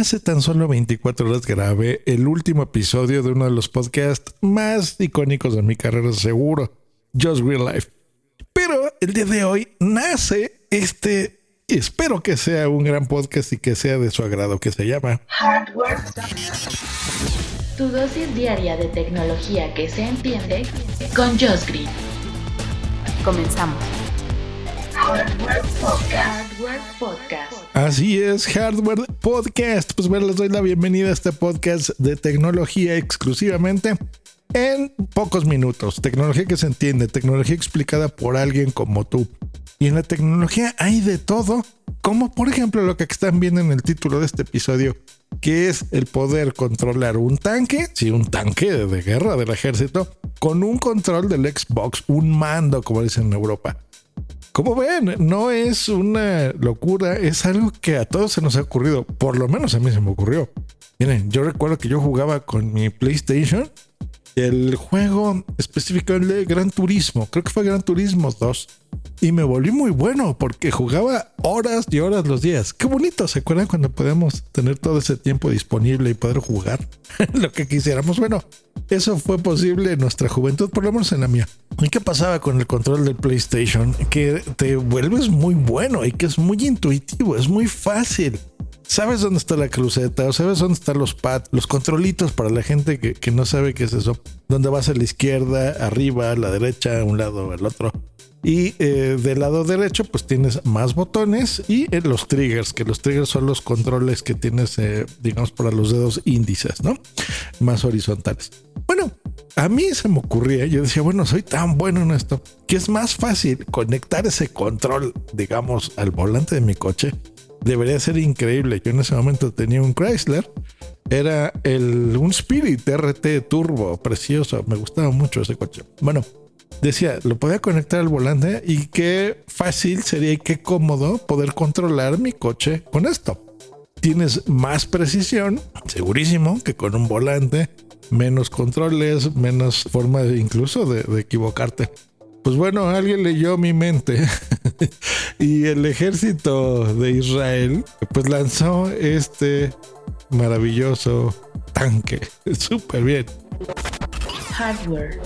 hace tan solo 24 horas grabé el último episodio de uno de los podcasts más icónicos de mi carrera, seguro, Just Real Life. Pero el día de hoy nace este, espero que sea un gran podcast y que sea de su agrado, que se llama Hardware. Tu dosis diaria de tecnología que se entiende con Just Green. Comenzamos. Hardware Podcast. Así es, Hardware Podcast. Pues bueno, les doy la bienvenida a este podcast de tecnología exclusivamente en pocos minutos. Tecnología que se entiende, tecnología explicada por alguien como tú. Y en la tecnología hay de todo, como por ejemplo lo que están viendo en el título de este episodio, que es el poder controlar un tanque, sí, un tanque de guerra del ejército, con un control del Xbox, un mando, como dicen en Europa. Como ven, no es una locura, es algo que a todos se nos ha ocurrido, por lo menos a mí se me ocurrió. Miren, yo recuerdo que yo jugaba con mi PlayStation el juego específico de Gran Turismo, creo que fue Gran Turismo 2. Y me volví muy bueno porque jugaba horas y horas los días. Qué bonito, ¿se acuerdan cuando podemos tener todo ese tiempo disponible y poder jugar lo que quisiéramos? Bueno, eso fue posible en nuestra juventud, por lo menos en la mía. ¿Y qué pasaba con el control del PlayStation? Que te vuelves muy bueno y que es muy intuitivo, es muy fácil sabes dónde está la cruceta o sabes dónde están los pads, los controlitos para la gente que, no sabe qué es eso. Dónde vas a la izquierda, arriba, a la derecha, a un lado, al otro. Y eh, del lado derecho, pues tienes más botones y eh, los triggers, que los triggers son los controles que tienes, eh, digamos, para los dedos índices, ¿no? Más horizontales. A mí se me ocurría, yo decía, bueno, soy tan bueno en esto, que es más fácil conectar ese control, digamos, al volante de mi coche debería ser increíble. Yo en ese momento tenía un Chrysler. Era el, un Spirit RT Turbo, precioso. Me gustaba mucho ese coche. Bueno, decía, lo podía conectar al volante y qué fácil sería y qué cómodo poder controlar mi coche con esto. Tienes más precisión, segurísimo, que con un volante, menos controles, menos forma de, incluso de equivocarte. Pues bueno, alguien leyó mi mente y el ejército de Israel pues lanzó este maravilloso tanque. Súper bien. Hardware.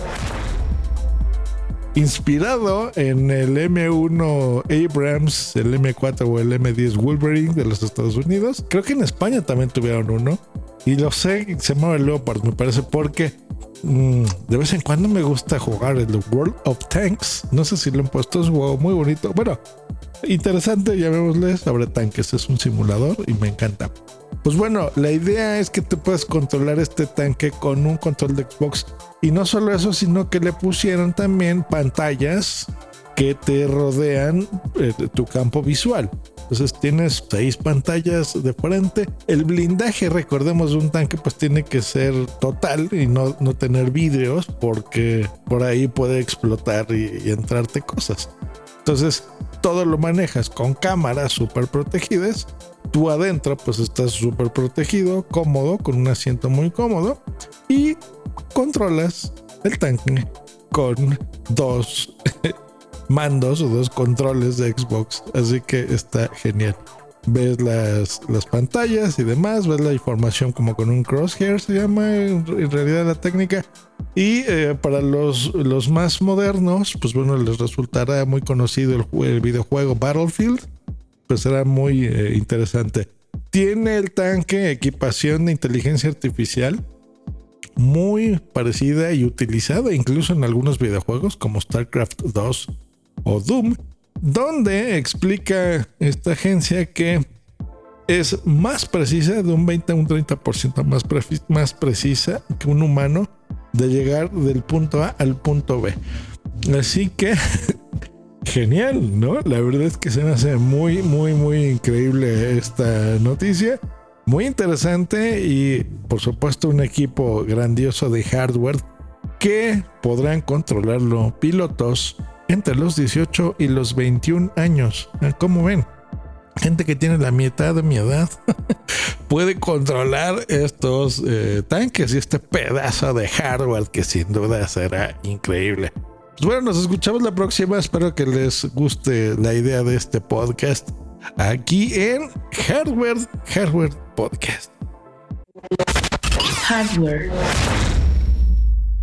Inspirado en el M1 Abrams, el M4 o el M10 Wolverine de los Estados Unidos. Creo que en España también tuvieron uno. Y lo sé, se llama Leopard, me parece, porque Mm, de vez en cuando me gusta jugar el World of Tanks. No sé si lo han puesto, es un juego muy bonito. Bueno, interesante, llamémosle sobre tanques. Es un simulador y me encanta. Pues bueno, la idea es que tú puedas controlar este tanque con un control de Xbox. Y no solo eso, sino que le pusieron también pantallas que te rodean eh, tu campo visual. Entonces tienes seis pantallas de frente. El blindaje, recordemos, de un tanque pues tiene que ser total y no, no tener vidrios porque por ahí puede explotar y, entrarte cosas. Entonces todo lo manejas con cámaras súper protegidas. Tú adentro pues estás súper protegido, cómodo, con un asiento muy cómodo y controlas el tanque con dos mandos o dos controles de Xbox. Así que está genial. Ves las, las pantallas y demás, ves la información como con un crosshair, se llama en, realidad la técnica. Y eh, para los, los más modernos, pues bueno, les resultará muy conocido el, videojuego Battlefield. Pues será muy eh, interesante. Tiene el tanque equipación de inteligencia artificial muy parecida y utilizada incluso en algunos videojuegos como StarCraft 2 o Doom, donde explica esta agencia que es más precisa, de un 20 a un 30% más, más precisa que un humano de llegar del punto A al punto B. Así que genial, ¿no? La verdad es que se me hace muy, muy, muy increíble esta noticia. Muy interesante y por supuesto un equipo grandioso de hardware que podrán controlarlo pilotos entre los 18 y los 21 años. ¿Cómo ven? Gente que tiene la mitad de mi edad puede controlar estos eh, tanques y este pedazo de hardware que sin duda será increíble. Pues bueno, nos escuchamos la próxima. Espero que les guste la idea de este podcast. aquí en Hardware, Hardware Podcast. Hardware.